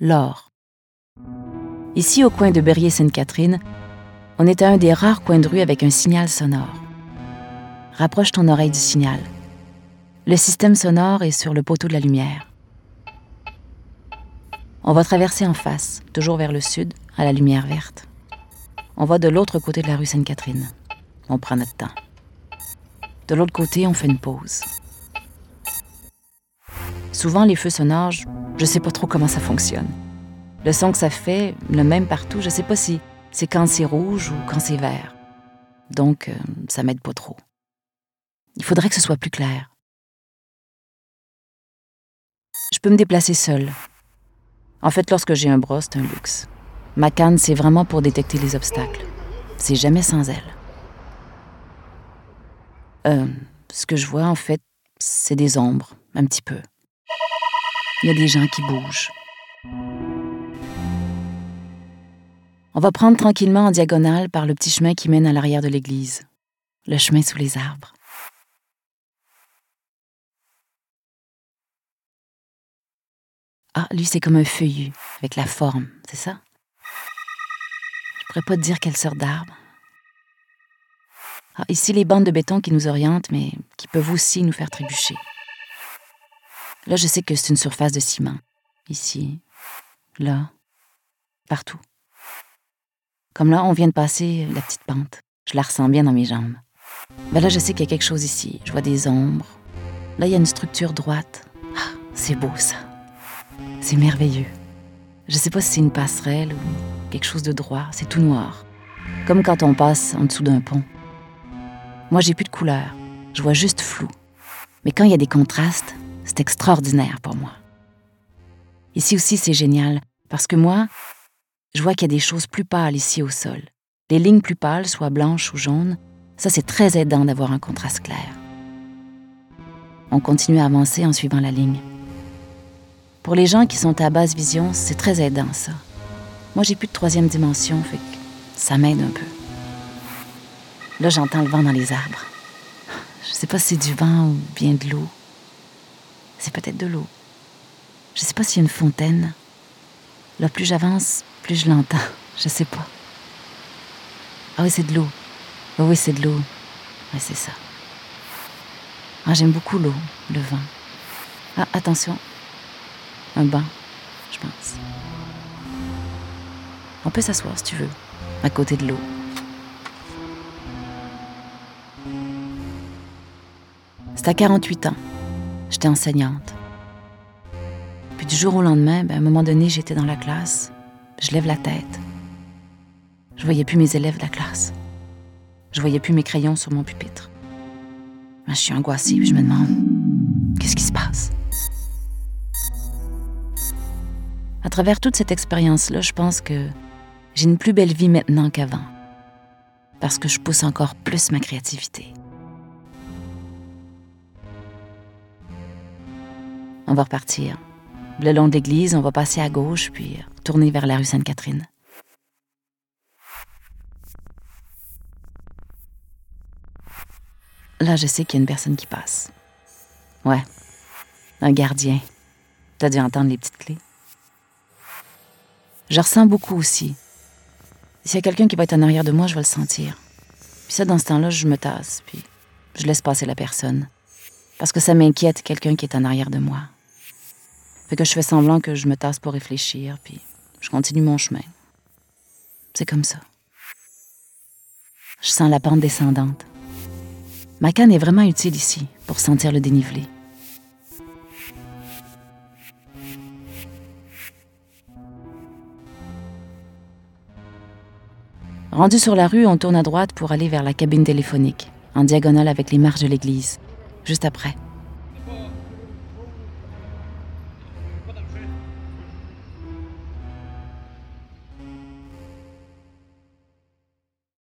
l'or. Ici, au coin de Berrier-Sainte-Catherine, on est à un des rares coins de rue avec un signal sonore. Rapproche ton oreille du signal. Le système sonore est sur le poteau de la lumière. On va traverser en face, toujours vers le sud, à la lumière verte. On va de l'autre côté de la rue Sainte-Catherine. On prend notre temps. De l'autre côté, on fait une pause. Souvent, les feux sonores, je sais pas trop comment ça fonctionne. Le son que ça fait, le même partout, je sais pas si c'est quand c'est rouge ou quand c'est vert. Donc, euh, ça m'aide pas trop. Il faudrait que ce soit plus clair. Je peux me déplacer seule. En fait, lorsque j'ai un bras, c'est un luxe. Ma canne, c'est vraiment pour détecter les obstacles. C'est jamais sans elle. Euh, ce que je vois, en fait, c'est des ombres, un petit peu. Il y a des gens qui bougent. On va prendre tranquillement en diagonale par le petit chemin qui mène à l'arrière de l'église, le chemin sous les arbres. Ah, lui, c'est comme un feuillu, avec la forme, c'est ça? Je pourrais pas te dire quelle sorte d'arbre. Ah, ici, les bandes de béton qui nous orientent, mais qui peuvent aussi nous faire trébucher. Là, je sais que c'est une surface de ciment. Ici, là, partout. Comme là, on vient de passer la petite pente. Je la ressens bien dans mes jambes. Ben là, je sais qu'il y a quelque chose ici. Je vois des ombres. Là, il y a une structure droite. Ah, c'est beau, ça. C'est merveilleux. Je sais pas si c'est une passerelle ou quelque chose de droit. C'est tout noir. Comme quand on passe en dessous d'un pont. Moi, j'ai plus de couleur. Je vois juste flou. Mais quand il y a des contrastes, c'est extraordinaire pour moi. Ici aussi, c'est génial, parce que moi, je vois qu'il y a des choses plus pâles ici au sol. Les lignes plus pâles, soit blanches ou jaunes, ça c'est très aidant d'avoir un contraste clair. On continue à avancer en suivant la ligne. Pour les gens qui sont à basse vision, c'est très aidant ça. Moi j'ai plus de troisième dimension, fait que ça m'aide un peu. Là j'entends le vent dans les arbres. Je sais pas si c'est du vent ou bien de l'eau. C'est peut-être de l'eau. Je sais pas s'il y a une fontaine. Là, plus j'avance, plus je l'entends. Je sais pas. Ah oui, c'est de l'eau. Oh oui, c'est de l'eau. Oui, c'est ça. Ah, j'aime beaucoup l'eau, le vent. Ah, attention. Un banc, je pense. On peut s'asseoir si tu veux, à côté de l'eau. C'est à 48 ans. J'étais enseignante. Puis du jour au lendemain, ben, à un moment donné, j'étais dans la classe. Je lève la tête. Je voyais plus mes élèves de la classe. Je voyais plus mes crayons sur mon pupitre. Ben, je suis angoissée, puis je me demande qu'est-ce qui se passe? À travers toute cette expérience-là, je pense que j'ai une plus belle vie maintenant qu'avant, parce que je pousse encore plus ma créativité. On va repartir. Le long de l'église, on va passer à gauche, puis tourner vers la rue Sainte-Catherine. Là, je sais qu'il y a une personne qui passe. Ouais, un gardien. T'as dû entendre les petites clés. Je ressens beaucoup aussi. S'il y a quelqu'un qui va être en arrière de moi, je vais le sentir. Puis ça, dans ce temps-là, je me tasse, puis je laisse passer la personne. Parce que ça m'inquiète, quelqu'un qui est en arrière de moi. Fait que je fais semblant que je me tasse pour réfléchir, puis je continue mon chemin. C'est comme ça. Je sens la pente descendante. Ma canne est vraiment utile ici pour sentir le dénivelé. Rendu sur la rue, on tourne à droite pour aller vers la cabine téléphonique, en diagonale avec les marches de l'église, juste après.